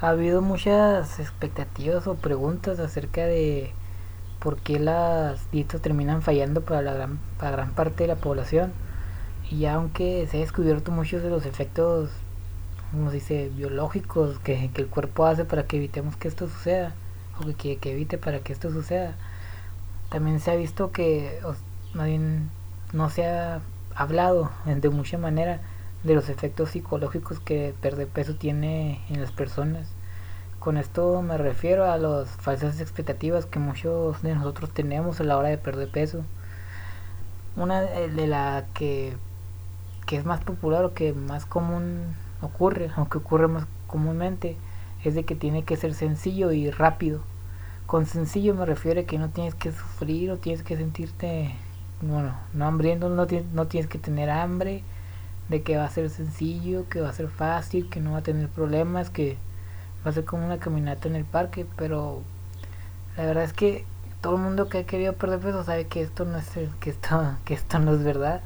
ha habido muchas expectativas o preguntas acerca de por qué las dietas terminan fallando para la gran, para gran parte de la población. Y aunque se ha descubierto muchos de los efectos, como se dice, biológicos que, que, el cuerpo hace para que evitemos que esto suceda, o que, que evite para que esto suceda, también se ha visto que, bien, no se ha hablado de mucha manera de los efectos psicológicos que perder peso tiene en las personas. Con esto me refiero a las falsas expectativas que muchos de nosotros tenemos a la hora de perder peso. Una de la que, que es más popular o que más común ocurre, aunque ocurre más comúnmente, es de que tiene que ser sencillo y rápido. Con sencillo me refiero a que no tienes que sufrir o tienes que sentirte, bueno, no hambriento, no no tienes que tener hambre, de que va a ser sencillo, que va a ser fácil, que no va a tener problemas, que va a ser como una caminata en el parque, pero la verdad es que todo el mundo que ha querido perder peso sabe que esto no es que esto que esto no es verdad,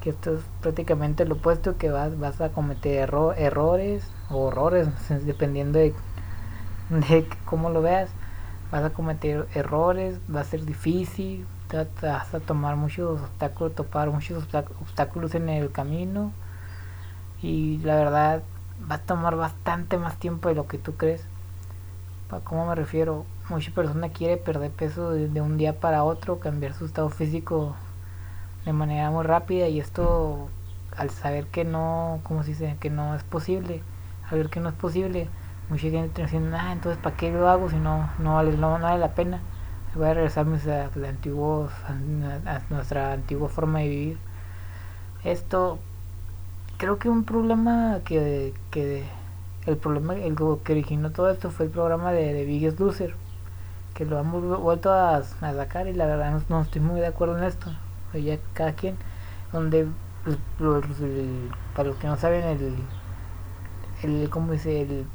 que esto es prácticamente lo opuesto, que vas vas a cometer errores o horrores dependiendo de, de cómo lo veas, vas a cometer errores, va a ser difícil, vas a tomar muchos obstáculos, topar muchos obstáculos en el camino y la verdad va a tomar bastante más tiempo de lo que tú crees. ¿A cómo me refiero? Mucha persona quiere perder peso de, un día para otro, cambiar su estado físico de manera muy rápida y esto al saber que no, ¿cómo se dice? Que no es posible, al ver que no es posible, mucha gente diciendo, ah, entonces ¿para qué lo hago si no, no, vale, no, la pena? Voy a regresarme a, antiguos, a nuestra antigua forma de vivir. Esto creo que un problema que, que el problema el que originó todo esto fue el programa de, de Biggest que lo hemos vuelto a, sacar y la verdad no, estoy muy de acuerdo en esto. Ya cada quien donde pues, para los que no saben el el cómo dice el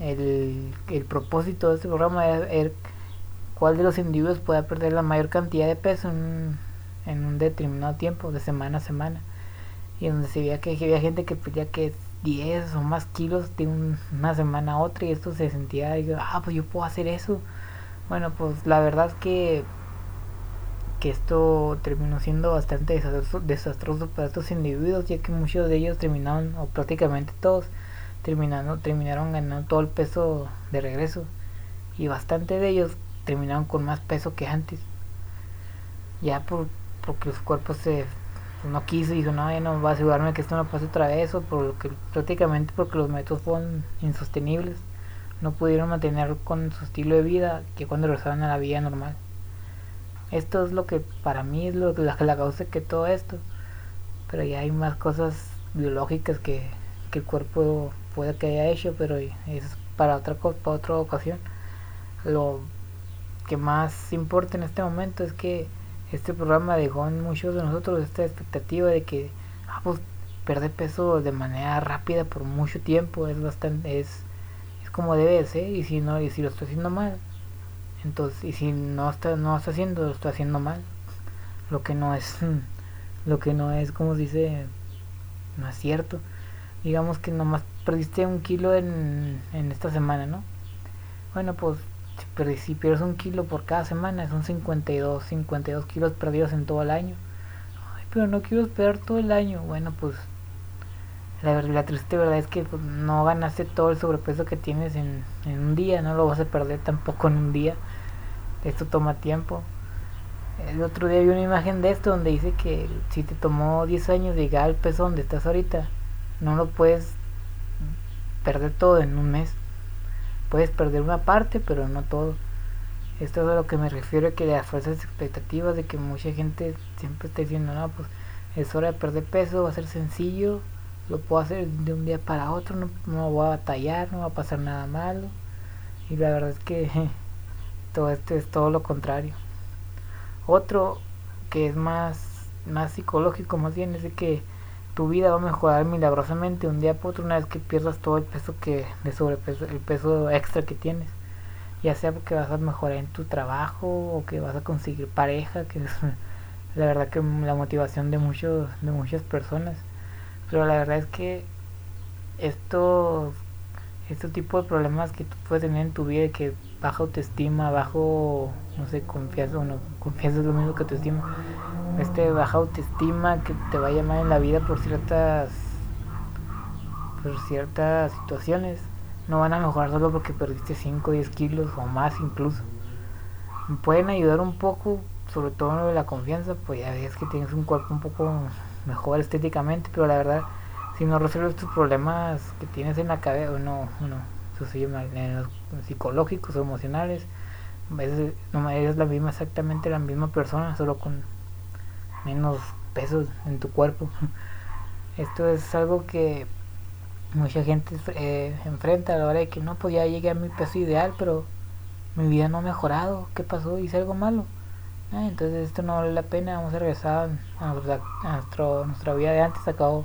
el, el propósito de este programa es ver cuál de los individuos puede perder la mayor cantidad de peso en, en un determinado tiempo de semana a semana y donde se veía que había gente que pedía que 10 o más kilos de una semana a otra y esto se sentía, y ah, pues yo puedo hacer eso. Bueno, pues la verdad que que esto terminó siendo bastante desastroso, desastroso para estos individuos ya que muchos de ellos terminaron o prácticamente todos terminando terminaron ganando todo el peso de regreso y bastante de ellos terminaron con más peso que antes ya por porque los cuerpos se no quiso y dijo, no, ya no va a asegurarme que esto no pase otra vez, o por lo que, prácticamente porque los métodos fueron insostenibles, no pudieron mantener con su estilo de vida que cuando regresaban a la vida normal. Esto es lo que para mí es lo que la, la causa que todo esto, pero ya hay más cosas biológicas que, que el cuerpo puede que haya hecho, pero es para otra, para otra ocasión. Lo que más importa en este momento es que este programa dejó en muchos de nosotros esta expectativa de que ah, pues, perder peso de manera rápida por mucho tiempo es bastante es, es como debe ser y si no y si lo estoy haciendo mal. Entonces y si no está no está haciendo lo estoy haciendo mal. Lo que no es lo que no es como se dice no es cierto. Digamos que nomás perdiste un kilo en, en esta semana no bueno pues si pierdes un kilo por cada semana, son 52, 52 kilos perdidos en todo el año. Ay, pero no quiero esperar todo el año. Bueno, pues la, la triste verdad es que pues, no ganaste todo el sobrepeso que tienes en, en un día, no lo vas a perder tampoco en un día. Esto toma tiempo. El otro día vi una imagen de esto donde dice que si te tomó 10 años llegar al peso donde estás ahorita, no lo puedes perder todo en un mes puedes perder una parte, pero no todo. Esto es a lo que me refiero, que las falsas expectativas de que mucha gente siempre está diciendo, no, pues es hora de perder peso, va a ser sencillo, lo puedo hacer de un día para otro, no, no voy a batallar, no va a pasar nada malo. Y la verdad es que todo esto es todo lo contrario. Otro que es más, más psicológico, más bien, es de que tu vida va a mejorar milagrosamente un día por otro una vez que pierdas todo el peso que de sobrepeso, el peso extra que tienes. Ya sea porque vas a mejorar en tu trabajo o que vas a conseguir pareja, que es la verdad que la motivación de muchos de muchas personas. Pero la verdad es que esto este tipo de problemas que tú puedes tener en tu vida, que baja autoestima, bajo, no sé, confianza no, confianza es lo mismo que autoestima, este baja autoestima que te va a llamar en la vida por ciertas, por ciertas situaciones, no van a mejorar solo porque perdiste 5 o 10 kilos o más incluso. Pueden ayudar un poco, sobre todo en lo de la confianza, pues ya ves que tienes un cuerpo un poco mejor estéticamente, pero la verdad, si no resuelves tus problemas que tienes en la cabeza, no, no, eso se llama, psicológicos o emocionales, no eres la misma, exactamente la misma persona, solo con menos peso en tu cuerpo. Esto es algo que mucha gente eh, enfrenta a la hora de que no, pues ya llegué a mi peso ideal, pero mi vida no ha mejorado, ¿qué pasó? Hice algo malo. Ah, entonces esto no vale la pena, vamos a regresar a, nuestro, nuestra vida de antes, acabo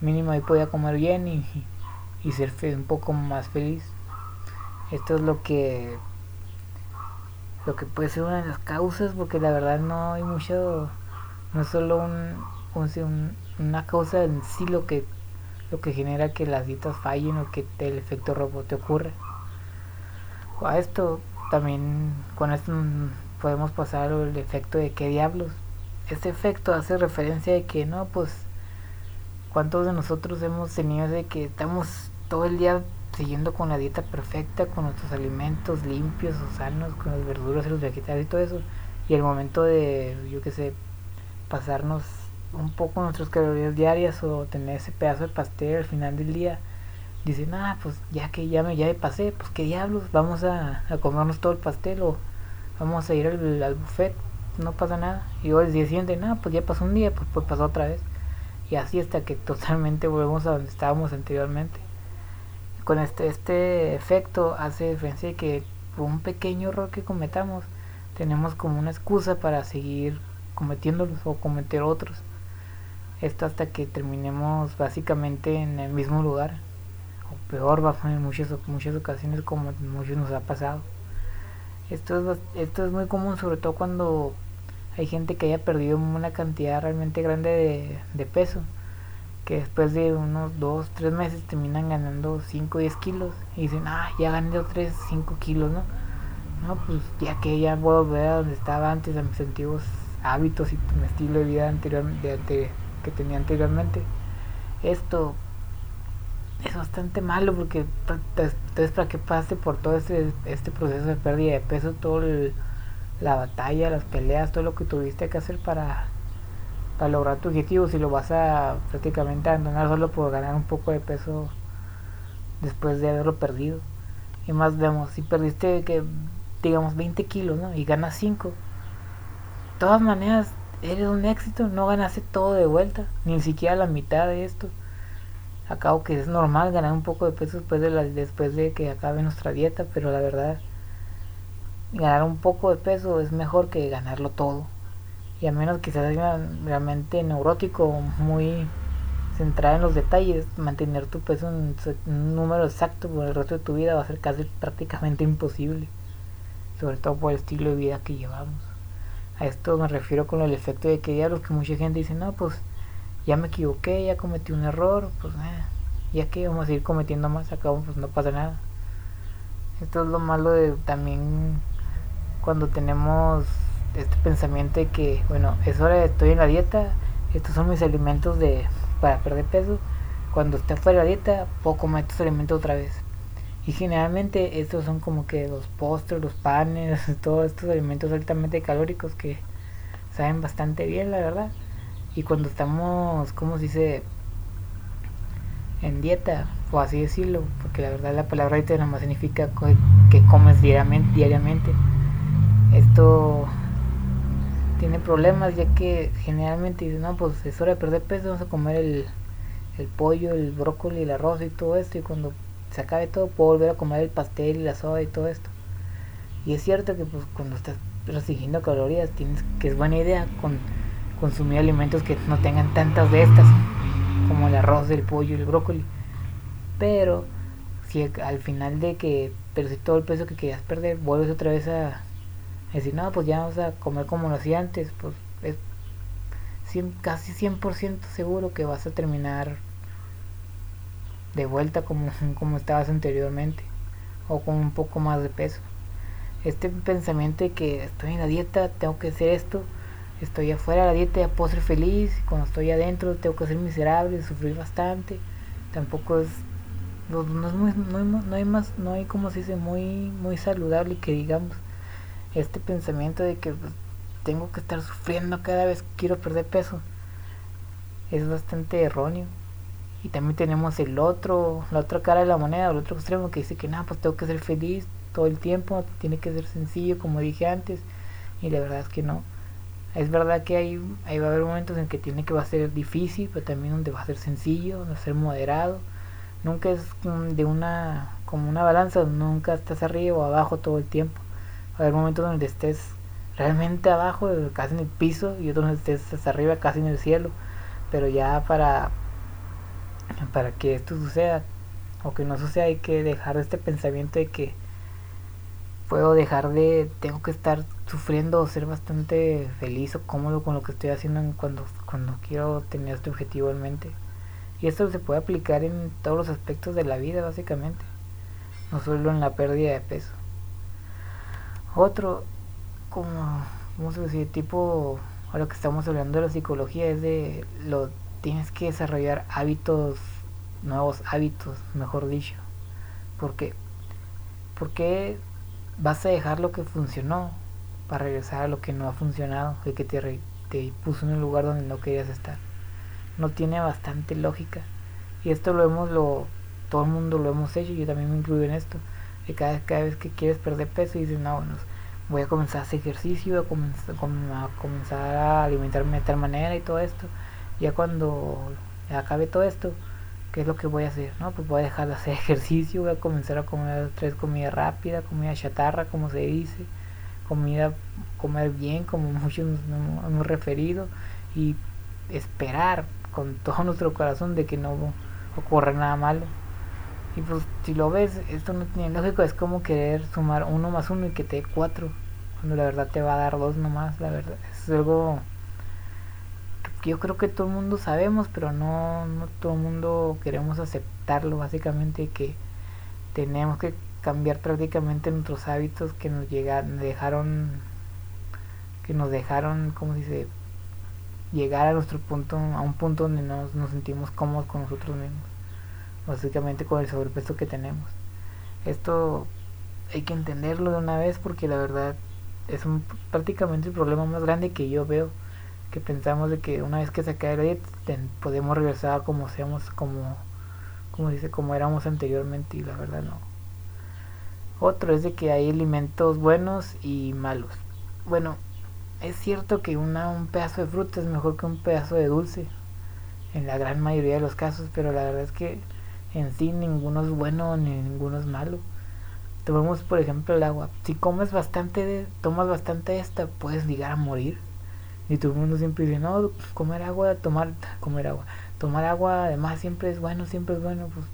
mínimo ahí podía comer bien y ser un poco más feliz. Esto es lo que lo que puede ser una de las causas, porque la verdad no hay mucho, no es solo un, un, una causa en sí lo que lo que genera que las dietas fallen o que el efecto rebote ocurre. A esto también con esto podemos pasar el efecto de qué diablos. Este efecto hace referencia de que no, pues cuántos de nosotros hemos tenido de que estamos todo el día siguiendo con la dieta perfecta, con nuestros alimentos limpios o sanos, con las verduras y los vegetales y todo eso. Y el momento de, yo qué sé, pasarnos un poco nuestras calorías diarias o tener ese pedazo de pastel al final del día, dicen, ah, pues ya que ya me, ya me pasé, pues qué diablos, vamos a, comernos todo el pastel o vamos a ir al, al buffet, no pasa nada. Y luego el día siguiente, no, pues ya pasó un día, pues, pues pasó otra vez. Y así hasta que totalmente volvemos a donde estábamos anteriormente. Con este, este efecto hace referencia de que por un pequeño error que cometamos, tenemos como una excusa para seguir cometiéndolos o cometer otros. Esto hasta que terminemos básicamente en el mismo lugar. O peor, va en muchas, muchas ocasiones como muchos nos ha pasado. Esto es, esto es muy común, sobre todo cuando hay gente que haya perdido una cantidad realmente grande de, de peso. Que después de unos 2, 3 meses terminan ganando 5, 10 kilos. Y dicen, ah, ya gané 3, 5 kilos, ¿no? No, pues ya que ya puedo ver a donde estaba antes, a mis antiguos hábitos y mi estilo de vida anterior, de, que tenía anteriormente. Esto es bastante malo porque entonces para que pase por todo este, este proceso de pérdida de peso, todo la batalla, las peleas, todo lo que tuviste que hacer para, para lograr tu objetivo, si lo vas a prácticamente abandonar solo por ganar un poco de peso después de haberlo perdido. Y más, digamos, si perdiste que digamos 20 kilos ¿no? y ganas 5, de todas maneras eres un éxito, no ganaste todo de vuelta, ni siquiera la mitad de esto. Acabo que es normal ganar un poco de peso después de, la, después de que acabe nuestra dieta, pero la verdad, ganar un poco de peso es mejor que ganarlo todo. Y a menos que seas realmente neurótico, muy centrado en los detalles, mantener tu peso en un número exacto por el resto de tu vida va a ser casi prácticamente imposible. Sobre todo por el estilo de vida que llevamos. A esto me refiero con el efecto de que lo que mucha gente dice, no, pues ya me equivoqué, ya cometí un error, pues eh, ya que vamos a seguir cometiendo más, acá pues no pasa nada. Esto es lo malo de también cuando tenemos este pensamiento de que, bueno, es hora de estoy en la dieta, estos son mis alimentos de para perder peso. Cuando esté fuera de la dieta, puedo comer estos alimentos otra vez. Y generalmente estos son como que los postres, los panes, todos estos alimentos altamente calóricos que saben bastante bien, la verdad. Y cuando estamos, como se dice? En dieta, o así decirlo, porque la verdad la palabra dieta nada más significa que comes diariamente, diariamente. Esto tiene problemas ya que generalmente dicen, no, pues es hora de perder peso, vamos a comer el, el pollo, el brócoli, el arroz y todo esto. Y cuando se acabe todo, puedo volver a comer el pastel y la soda y todo esto. Y es cierto que pues cuando estás restringiendo calorías, tienes que es buena idea con consumir alimentos que no tengan tantas de estas, como el arroz, el pollo el brócoli. Pero si al final de que perdiste todo el peso que querías perder, vuelves otra vez a decir, no, pues ya vamos a comer como lo hacía antes, pues es casi 100% seguro que vas a terminar de vuelta como, como estabas anteriormente o con un poco más de peso. Este pensamiento de que estoy en la dieta, tengo que hacer esto, estoy afuera de la dieta, ya puedo ser feliz, cuando estoy adentro tengo que ser miserable, sufrir bastante, tampoco es no, es muy, no, hay, más no hay como se dice muy muy saludable que digamos este pensamiento de que pues, tengo que estar sufriendo cada vez que quiero perder peso. Es bastante erróneo. Y también tenemos el otro la otra cara de la moneda el otro extremo que dice que nada pues tengo que ser feliz todo el tiempo tiene que ser sencillo como dije antes. Y la verdad es que no. Es verdad que hay, ahí va a haber momentos en que tiene que va a ser difícil pero también donde va a ser sencillo va a ser moderado. Nunca es de una como una balanza nunca estás arriba o abajo todo el tiempo haber momentos donde estés realmente abajo casi en el piso y otros donde estés arriba casi en el cielo. Pero ya para para que esto suceda o que no suceda hay que dejar este pensamiento de que puedo dejar de tengo que estar sufriendo o ser bastante feliz o cómodo con lo que estoy haciendo cuando cuando quiero tener este objetivo en mente. Y esto se puede aplicar en todos los aspectos de la vida básicamente. No solo en la pérdida de peso otro como vamos a decir tipo ahora que estamos hablando de la psicología es de lo tienes que desarrollar hábitos nuevos hábitos mejor dicho. Porque porque vas a dejar lo que funcionó para regresar a lo que no ha funcionado y que te, te puso en un lugar donde no querías estar no tiene bastante lógica. Y esto lo hemos lo todo el mundo lo hemos hecho yo también me incluyo en esto que cada, cada vez que quieres perder peso dices no bueno voy a comenzar a hacer ejercicio, voy a comenzar, a comenzar a alimentarme de tal manera y todo esto. Ya cuando acabe todo esto, ¿qué es lo que voy a hacer? No, pues voy a dejar de hacer ejercicio, voy a comenzar a comer tres comida rápida, comida chatarra, como se dice, comida, comer bien, como muchos nos hemos referido, y esperar con todo nuestro corazón de que no ocurra nada malo. Y pues si lo ves, esto no tiene lógico, es como querer sumar uno más uno y que te dé cuatro, cuando la verdad te va a dar dos nomás, la verdad. Es algo que yo creo que todo el mundo sabemos, pero no, no todo el mundo queremos aceptarlo, básicamente que tenemos que cambiar prácticamente nuestros hábitos que nos llegaron, dejaron, que nos dejaron, ¿cómo se dice? llegar a nuestro punto, a un punto donde nos, nos sentimos cómodos con nosotros mismos básicamente con el sobrepeso que tenemos. Esto hay que entenderlo de una vez porque la verdad es un, prácticamente el problema más grande que yo veo que pensamos de que una vez que se cae la dieta podemos regresar como seamos como como dice como éramos anteriormente y la verdad no otro es de que hay alimentos buenos y malos bueno es cierto que una, un pedazo de fruta es mejor que un pedazo de dulce en la gran mayoría de los casos pero la verdad es que en sí ninguno es bueno ni ninguno es malo. Tomemos por ejemplo el agua. Si comes bastante, de, tomas bastante esta, puedes llegar a morir. Y todo el mundo siempre dice, no, comer agua, tomar, comer agua. Tomar agua además siempre es bueno, siempre es bueno, pues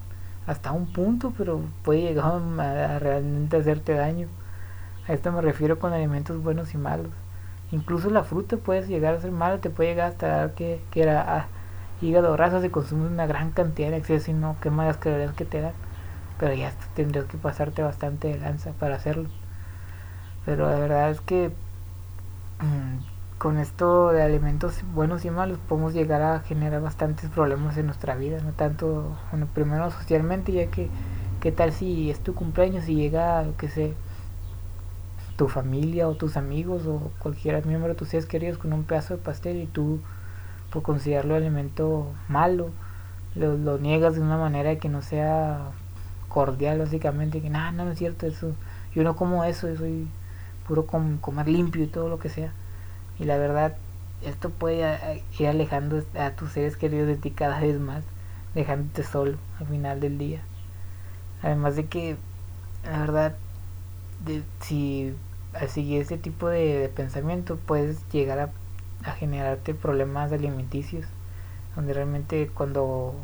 hasta un punto, pero puede llegar a, realmente hacerte daño. A esto me refiero con alimentos buenos y malos. Incluso la fruta puede llegar a ser mala, te puede llegar hasta dar que, que era, ah, hígado graso se consume una gran cantidad de exceso y no quema las calorías que te dan. Pero ya tendrías que pasarte bastante de lanza para hacerlo. Pero la verdad es que mm, con esto de alimentos buenos y malos podemos llegar a generar bastantes problemas en nuestra vida. No tanto, bueno, primero socialmente, ya que qué tal si es tu cumpleaños y llega, que sé, tu familia o tus amigos o cualquier miembro de tus seres queridos con un pedazo de pastel y tú por considerarlo alimento malo, lo, niegas de una manera que no sea cordial básicamente, que nada, no, es cierto eso, yo no como eso, yo soy puro comer limpio y todo lo que sea. Y la verdad, esto puede ir alejando a tus seres queridos de ti cada vez más, dejándote solo al final del día. Además de que, la verdad, si seguir este tipo de pensamiento puedes llegar a a generarte problemas alimenticios donde realmente cuando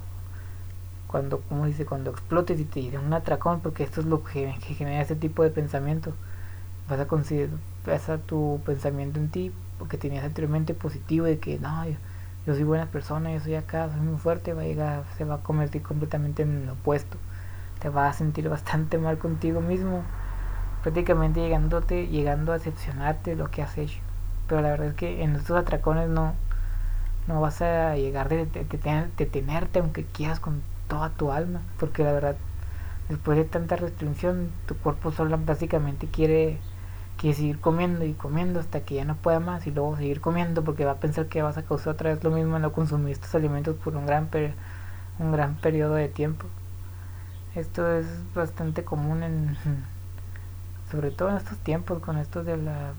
cuando como dice cuando explotes y te den un atracón porque esto es lo que, genera ese tipo de pensamiento vas a considerar vas a tu pensamiento en ti porque tenías anteriormente positivo de que no yo soy buena persona, yo soy acá, soy muy fuerte, va a llegar, se va a convertir completamente en lo opuesto. Te vas a sentir bastante mal contigo mismo, prácticamente llegándote, llegando a decepcionarte de lo que has hecho. Pero la verdad es que en estos atracones no, no vas a llegar de, detenerte aunque quieras con toda tu alma, porque la verdad, después de tanta restricción, tu cuerpo solo básicamente quiere que seguir comiendo y comiendo hasta que ya no pueda más y luego seguir comiendo porque va a pensar que vas a causar otra vez lo mismo no consumir estos alimentos por un gran un gran periodo de tiempo. Esto es bastante común en sobre todo en estos tiempos con esto de la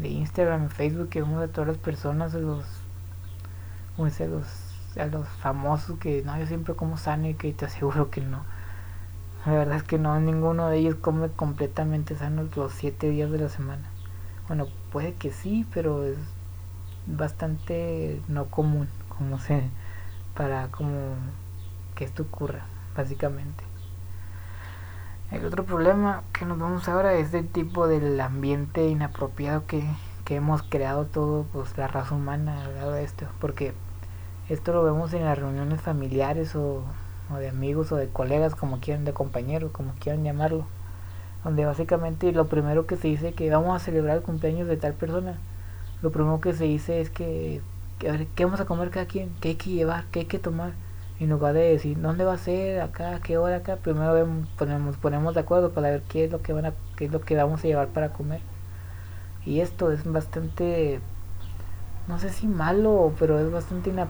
de Instagram y Facebook que vemos a todas las personas los a los a los famosos que no yo siempre como sano y que te aseguro que no la verdad es que no, ninguno de ellos come completamente sano los siete días de la semana. Bueno, puede que sí, pero es bastante no común como se para como que esto ocurra, básicamente. El otro problema que nos vamos ahora es el tipo del ambiente inapropiado que, que hemos creado todo, pues la raza humana al lado esto, porque esto lo vemos en las reuniones familiares o o de amigos o de colegas, como quieran, de compañeros, como quieran llamarlo, donde básicamente lo primero que se dice que vamos a celebrar el cumpleaños de tal persona, lo primero que se dice es que, a ver, ¿qué vamos a comer cada quien? ¿Qué hay que llevar? ¿Qué hay que tomar? En lugar de decir, ¿dónde va a ser? ¿Acá? ¿Qué hora acá? Primero ponemos, ponemos de acuerdo para ver qué es lo que van a, qué es lo que vamos a llevar para comer. Y esto es bastante no sé si malo, pero es bastante no,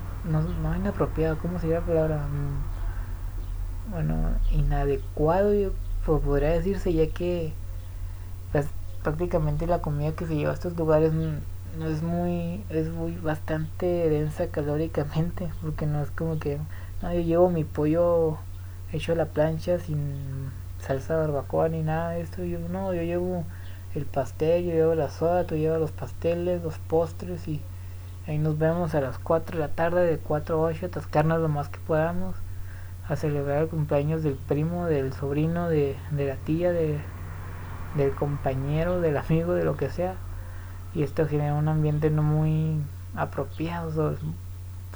no inapropiado, ¿cómo sería la palabra? Mm, bueno, inadecuado, yo podría decirse, ya que pues, prácticamente la comida que se lleva a estos lugares no es muy, es muy bastante densa calóricamente, porque no es como que, no, yo llevo mi pollo hecho a la plancha sin salsa de barbacoa ni nada de esto, yo no, yo llevo el pastel, yo llevo la soda, tú llevas los pasteles, los postres y ahí nos vemos a las 4 de la tarde, de 4 a 8, atascarnos lo más que podamos a celebrar el cumpleaños del primo, del sobrino, de, la tía, de, del compañero, del amigo, de lo que sea. Y esto genera un ambiente no muy apropiado,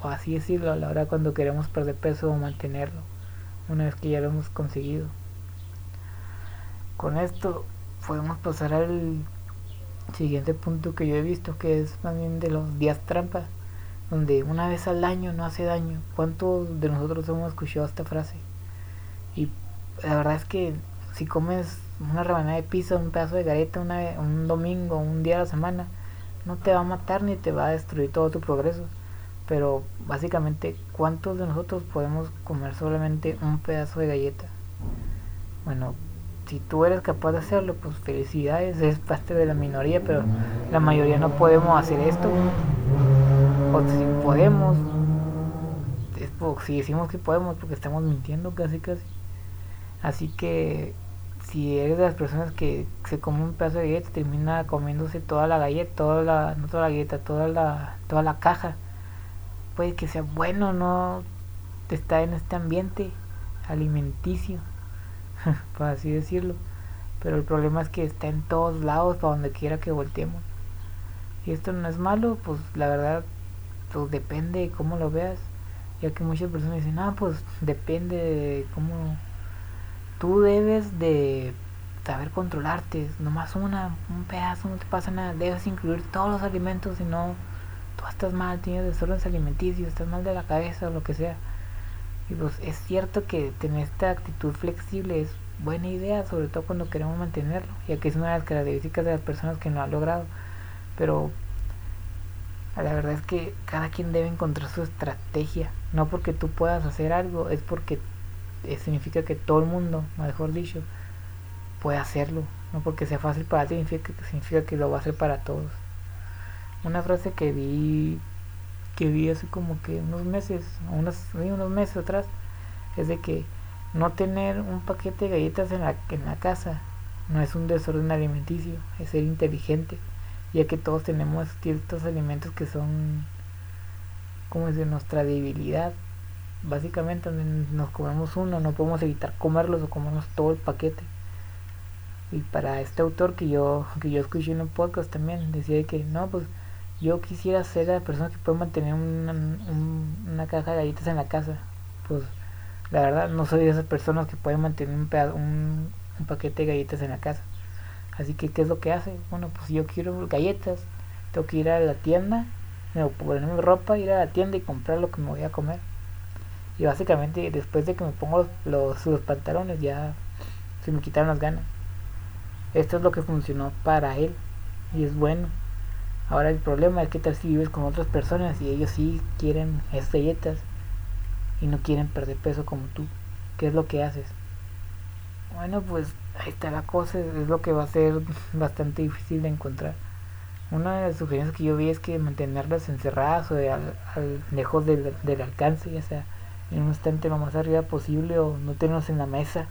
o así decirlo, a la hora cuando queremos perder peso o mantenerlo, una vez que ya lo hemos conseguido. Con esto podemos pasar al siguiente punto que yo he visto, que es también de los días trampa donde una vez al año no hace daño. ¿Cuántos de nosotros hemos escuchado esta frase? Y la verdad es que si comes una rebanada de pizza, un pedazo de galleta una, un domingo, un día a la semana, no te va a matar ni te va a destruir todo tu progreso. Pero básicamente, ¿cuántos de nosotros podemos comer solamente un pedazo de galleta? Bueno, si tú eres capaz de hacerlo, pues felicidades, es parte de la minoría, pero la mayoría no podemos hacer esto o si podemos, es si decimos que podemos porque estamos mintiendo casi casi. Así que si eres de las personas que se come un pedazo de galleta termina comiéndose toda la galleta, toda la, no toda la galleta, toda la, toda la caja, puede que sea bueno no estar en este ambiente alimenticio, por así decirlo. Pero el problema es que está en todos lados, para donde quiera que volteemos. Y esto no es malo, pues la verdad pues depende de cómo lo veas. Ya que muchas personas dicen, ah, pues depende de cómo tú debes de saber controlarte. Nomás una, un pedazo, no te pasa nada. Debes incluir todos los alimentos, si no, tú estás mal, tienes desórdenes alimenticios, estás mal de la cabeza o lo que sea. Y pues es cierto que tener esta actitud flexible es buena idea, sobre todo cuando queremos mantenerlo, ya que es una de las características de las personas que no han logrado. Pero la verdad es que cada quien debe encontrar su estrategia. No porque tú puedas hacer algo, es porque eh, significa que todo el mundo, mejor dicho, puede hacerlo. No porque sea fácil para ti, significa, significa que lo va a hacer para todos. Una frase que vi que vi hace como que unos meses, unos, unos meses atrás, es de que no tener un paquete de galletas en la, en la casa no es un desorden alimenticio, es ser inteligente ya que todos tenemos ciertos alimentos que son como es de nuestra debilidad. Básicamente nos comemos uno no podemos evitar comerlos o comernos todo el paquete. Y para este autor que yo que yo escuché en un podcast también decía que no pues yo quisiera ser la persona que puede mantener una, una caja de galletas en la casa. Pues la verdad no soy de esas personas que pueden mantener un, un, un paquete de galletas en la casa. Así que, ¿qué es lo que hace? Bueno, pues yo quiero galletas, tengo que ir a la tienda, me ponerme ropa, ir a la tienda y comprar lo que me voy a comer. Y básicamente después de que me pongo los, los, pantalones ya se me quitaron las ganas. Esto es lo que funcionó para él y es bueno. Ahora el problema es que tal si vives con otras personas y ellos sí quieren esas y no quieren perder peso como tú. ¿Qué es lo que haces? Bueno, pues ahí está la cosa, es lo que va a ser bastante difícil de encontrar. Una de las sugerencias que yo vi es que mantenerlas encerradas o al, lejos del, alcance, ya sea en un estante lo más arriba posible o no tenerlos en la mesa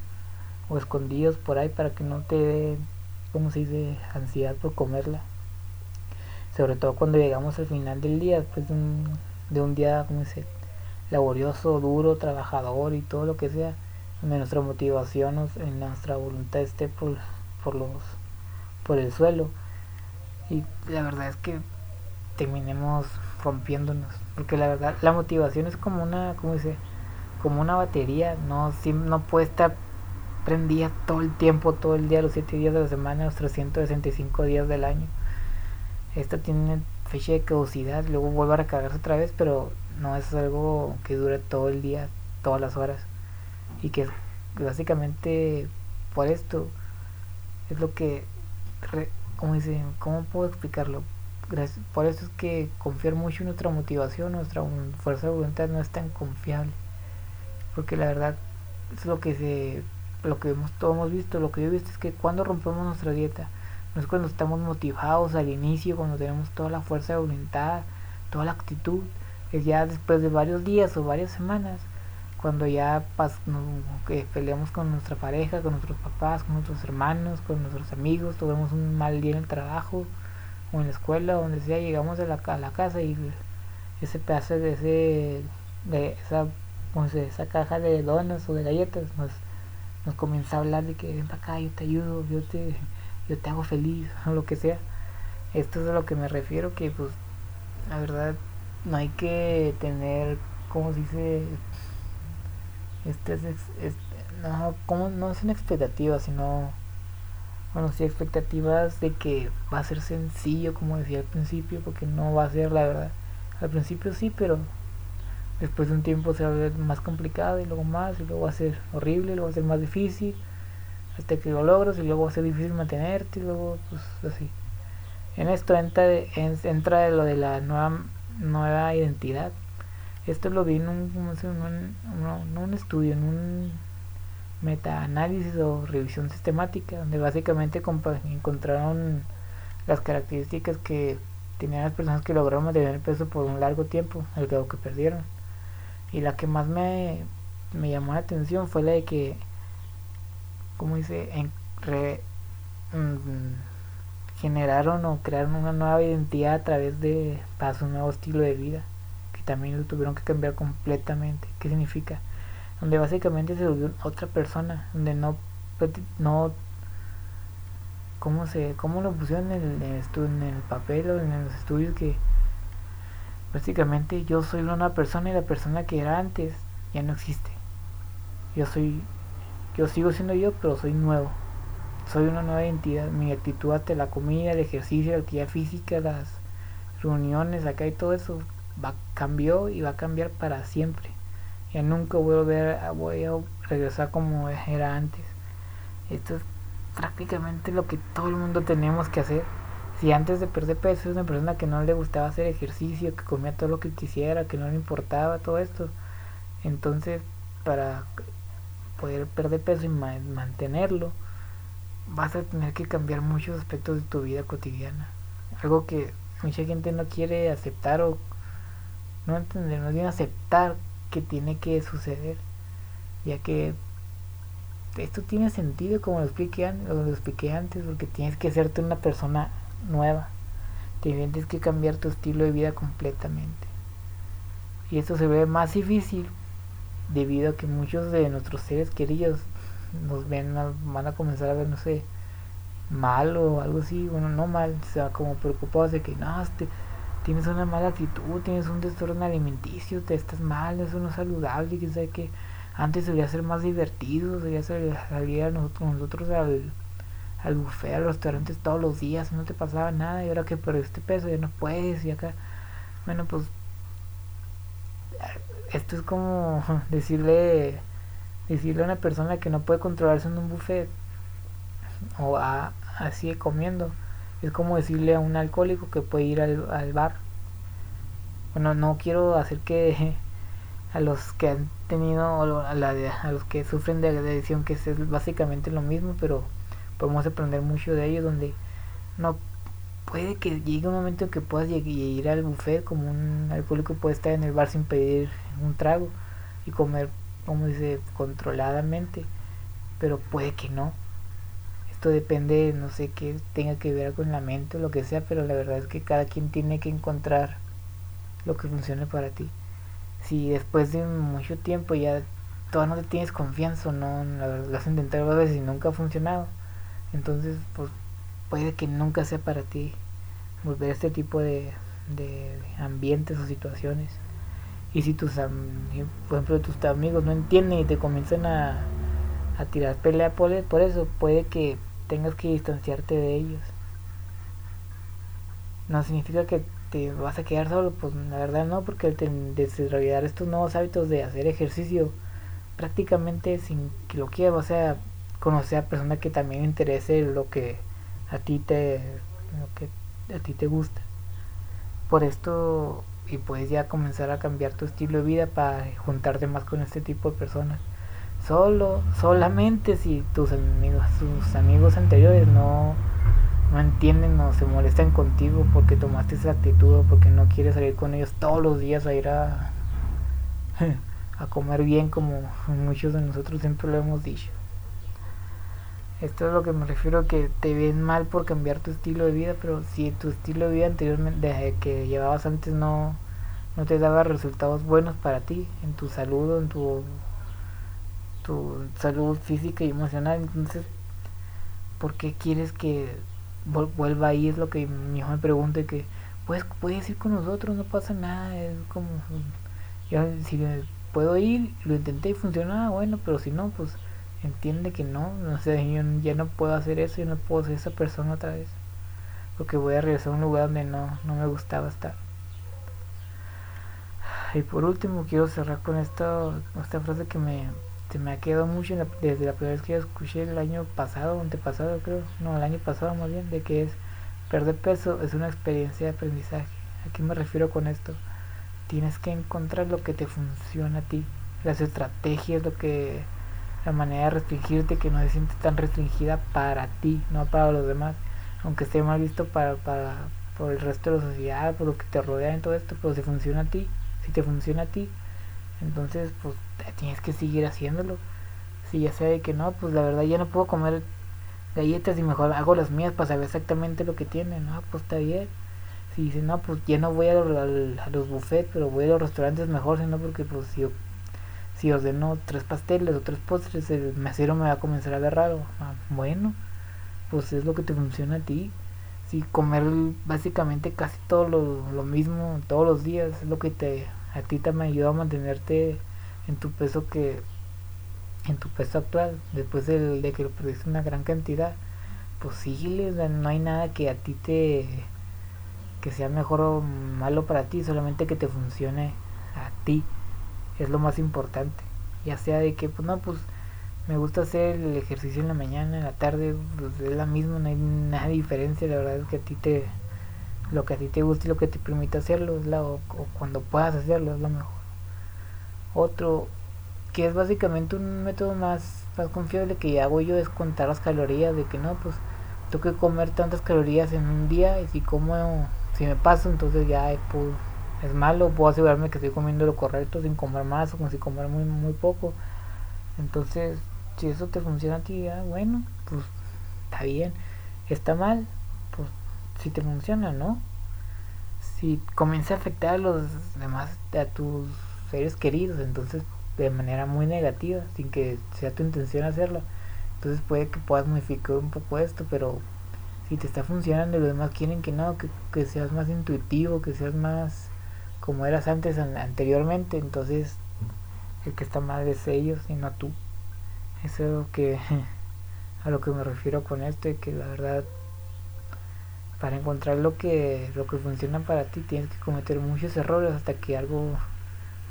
o escondidos por ahí para que no te dé, como se dice, ansiedad por comerla. Sobre todo cuando llegamos al final del día, después de un, de un día, como dice, laborioso, duro, trabajador y todo lo que sea, donde nuestra motivación, en nuestra voluntad esté por, por, los, por el suelo. Y la verdad es que terminemos rompiéndonos. Porque la verdad, la motivación es como una, ¿cómo dice? Como una batería, no, no puede estar prendida todo el tiempo, todo el día, los 7 días de la semana, los 365 días del año. Esta tiene fecha de caducidad, luego vuelve a recargarse otra vez, pero no es algo que dure todo el día, todas las horas. Y que básicamente por esto es lo que, como dice, ¿cómo puedo explicarlo? por eso es que confiar mucho en nuestra motivación, nuestra fuerza de voluntad no es tan confiable. Porque la verdad es lo que se lo que hemos, todos hemos visto, lo que yo he visto es que cuando rompemos nuestra dieta, no es cuando estamos motivados al inicio, cuando tenemos toda la fuerza de voluntad, toda la actitud, es ya después de varios días o varias semanas, cuando ya que peleamos con nuestra pareja, con nuestros papás, con nuestros hermanos, con nuestros amigos, tuvimos un mal día en el trabajo, o en la escuela, donde sea, llegamos a la, a la casa y ese pedazo de ese de esa, esa caja de donas o de galletas nos, nos comienza a hablar de que ven para acá, yo te ayudo, yo te, yo te hago feliz, o lo que sea. Esto es a lo que me refiero, que pues la verdad no hay que tener, como se dice, este, es, no, como, no son expectativas, sino bueno, sí expectativas de que va a ser sencillo, como decía al principio, porque no va a ser la verdad. Al principio sí, pero después de un tiempo se va a ver más complicado y luego más, y luego va a ser horrible, luego va a ser más difícil, hasta que lo logras y luego va difícil mantenerte y luego pues así. En esto entra, entra lo de la nueva, nueva identidad. Esto lo vi en un, un, un estudio, en un metaanálisis o revisión sistemática, donde básicamente encontraron las características que tenían las personas que lograron mantener el peso por un largo tiempo, el grado que perdieron. Y la que más me, me llamó la atención fue la de que, como dice, en, mm, generaron o crearon una nueva identidad a través de para su nuevo estilo de vida, que también lo tuvieron que cambiar completamente. ¿Qué significa? donde básicamente se volvió otra persona, donde no, no, ¿cómo se, cómo lo pusieron en el, en el papel o en los estudios que básicamente yo soy una persona y la persona que era antes ya no existe. Yo soy, yo sigo siendo yo, pero soy nuevo. Soy una nueva identidad. Mi actitud ante la comida, el ejercicio, la actividad física, las reuniones acá y todo eso va cambió y va a cambiar para siempre ya nunca voy a, volver voy a regresar como era antes. Esto es prácticamente lo que todo el mundo tenemos que hacer. Si antes de perder peso es una persona que no le gustaba hacer ejercicio, que comía todo lo que quisiera, que no le importaba todo esto, entonces para poder perder peso y mantenerlo, vas a tener que cambiar muchos aspectos de tu vida cotidiana. Algo que mucha gente no quiere aceptar o no entender, no bien aceptar que tiene que suceder, ya que esto tiene sentido como lo expliqué, lo expliqué antes, porque tienes que hacerte una persona nueva, tienes que cambiar tu estilo de vida completamente. Y esto se ve más difícil debido a que muchos de nuestros seres queridos nos ven, van a comenzar a ver, no sé, mal o algo así, bueno, no mal, o sea, como preocupados de que no, este, tienes una mala actitud, tienes un trastorno alimenticio, te estás mal, eso no es saludable, que sabe que antes solía ser más divertido, solía salir a nosotros, al, al buffet, al restaurante todos los días, no te pasaba nada, y ahora que este peso ya no puedes, y acá, bueno, pues esto es como decirle decirle a una persona que no puede controlarse en un buffet o a, así comiendo. Es como decirle a un alcohólico que puede ir al, al bar. Bueno no quiero hacer que a los que han tenido a, la a los que sufren de adicción que es básicamente lo mismo pero podemos aprender mucho de ellos donde no puede que llegue un momento en que puedas ir al buffet como un alcohólico puede estar en el bar sin pedir un trago y comer como dice controladamente pero puede que no. Esto depende no sé qué tenga que ver con la mente o lo que sea pero la verdad es que cada quien tiene que encontrar lo que funcione para ti. Si después de mucho tiempo ya todavía no te tienes confianza no la verdad lo has intentado varias veces y nunca ha funcionado entonces pues puede que nunca sea para ti volver a este tipo de, de ambientes o situaciones. Y si tus por ejemplo tus amigos no entienden y te comienzan a, a tirar pelea por, por eso puede que tengas que distanciarte de ellos. No significa que te vas a quedar solo pues la verdad no porque el desarrollar estos nuevos hábitos de hacer ejercicio prácticamente sin que lo quieras o sea conocer a personas que también interese lo que a ti te lo que a ti te gusta por esto y puedes ya comenzar a cambiar tu estilo de vida para juntarte más con este tipo de personas. Solo, solamente si tus amigos, tus amigos anteriores no, no entienden o se molestan contigo porque tomaste esa actitud o porque no quieres salir con ellos todos los días a ir a, a comer bien como muchos de nosotros siempre lo hemos dicho. Esto es lo que me refiero que te ven mal por cambiar tu estilo de vida, pero si tu estilo de vida anteriormente que llevabas antes no, no te daba resultados buenos para ti, en tu salud, en tu, tu salud física y emocional, entonces, ¿por qué quieres que vuelva ahí? Es lo que mi hijo me pregunta, que pues puedes ir con nosotros, no pasa nada, es como, yo, si puedo ir, lo intenté y funcionaba, bueno, pero si no, pues entiende que no, no sé, yo ya no puedo hacer eso, yo no puedo ser esa persona otra vez, porque voy a regresar a un lugar donde no, no me gustaba estar. Y por último quiero cerrar con esta, esta frase que me, se me ha quedado mucho desde la primera vez que yo escuché el año pasado, antepasado creo, no, el año pasado más bien, de que es perder peso es una experiencia de aprendizaje. ¿A qué me refiero con esto? Tienes que encontrar lo que te funciona a ti, las estrategias, lo que la manera de restringirte que no se siente tan restringida para ti, no para los demás, aunque esté mal visto para, para por el resto de la sociedad, por lo que te rodea en todo esto, pero si funciona a ti, si te funciona a ti, entonces pues tienes que seguir haciéndolo. Si ya sé que no, pues la verdad ya no puedo comer galletas y mejor hago las mías para saber exactamente lo que tienen, no, pues está bien. Si dice, no, pues ya no voy a, a, los buffets, pero voy a los restaurantes mejor, sino porque pues si si ordeno tres pasteles o tres postres, el mesero me va a comenzar a ver raro. Ah, bueno, pues es lo que te funciona a ti. Si comer básicamente casi todo lo, mismo todos los días es lo que te a ti te ayuda a mantenerte en tu peso que en tu peso actual después de, de que lo perdiste una gran cantidad pues síguele, no hay nada que a ti te que sea mejor o malo para ti, solamente que te funcione a ti es lo más importante. Ya sea de que, pues no, pues me gusta hacer el ejercicio en la mañana, en la tarde, pues es la misma, no hay nada diferencia. La verdad es que a ti te, lo que a ti te gusta y lo que te permite hacerlo, es la, o, cuando puedas hacerlo, es lo mejor. Otro, que es básicamente un método más, más confiable que hago yo, es contar las calorías, de que no, pues tengo que comer tantas calorías en un día y si como, si me paso, entonces ya pues, es malo, puedo asegurarme que estoy comiendo lo correcto sin comer más o como si comer muy, muy poco. Entonces, si eso te funciona a ti, bueno, pues está bien. Está mal, pues si te funciona, ¿no? Si comienza a afectar a los demás, a tus seres queridos, entonces de manera muy negativa, sin que sea tu intención hacerlo, entonces puede que puedas modificar un poco esto, pero y te está funcionando y los demás quieren que no, que, que seas más intuitivo, que seas más como eras antes anteriormente, entonces el que está mal es ellos y no tú. Eso es lo que a lo que me refiero con esto y que la verdad para encontrar lo que lo que funciona para ti tienes que cometer muchos errores hasta que algo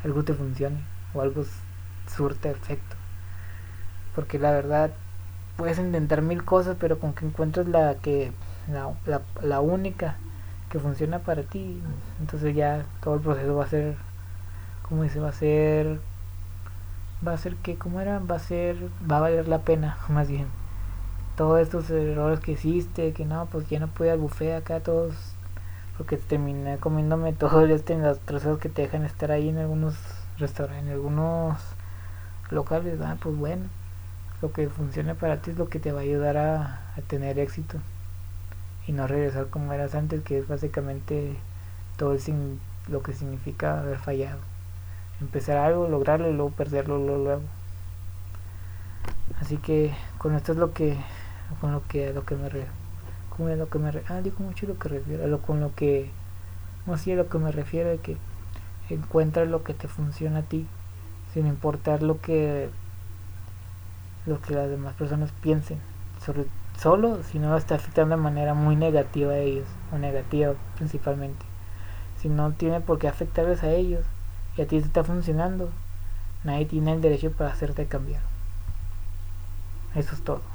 algo te funcione o algo surte efecto porque la verdad puedes intentar mil cosas pero con que encuentres la que la, la, la única que funciona para ti entonces ya todo el proceso va a ser como dice va a ser va a ser que como era va a ser va a valer la pena más bien. Todos estos errores que hiciste, que no, pues ya no pude al buffet acá todos, porque terminé comiéndome todo este las trozos que te dejan estar ahí en algunos restaurantes, en algunos locales, ah, pues bueno, lo que funcione para ti es lo que te va a ayudar a, tener éxito y no regresar como eras antes, que es básicamente todo lo que significa haber fallado. Empezar algo, lograrlo y luego perderlo luego. Así que con esto es lo que con lo que a lo que me re, con lo que me ah digo mucho lo que refiero a lo con lo que no sé a lo que me refiero de que encuentra lo que te funciona a ti sin importar lo que lo que las demás personas piensen sobre solo si no está afectando de manera muy negativa a ellos o negativa principalmente. Si no tiene por qué afectarles a ellos y a ti te está funcionando nadie tiene el derecho para hacerte cambiar. Eso es todo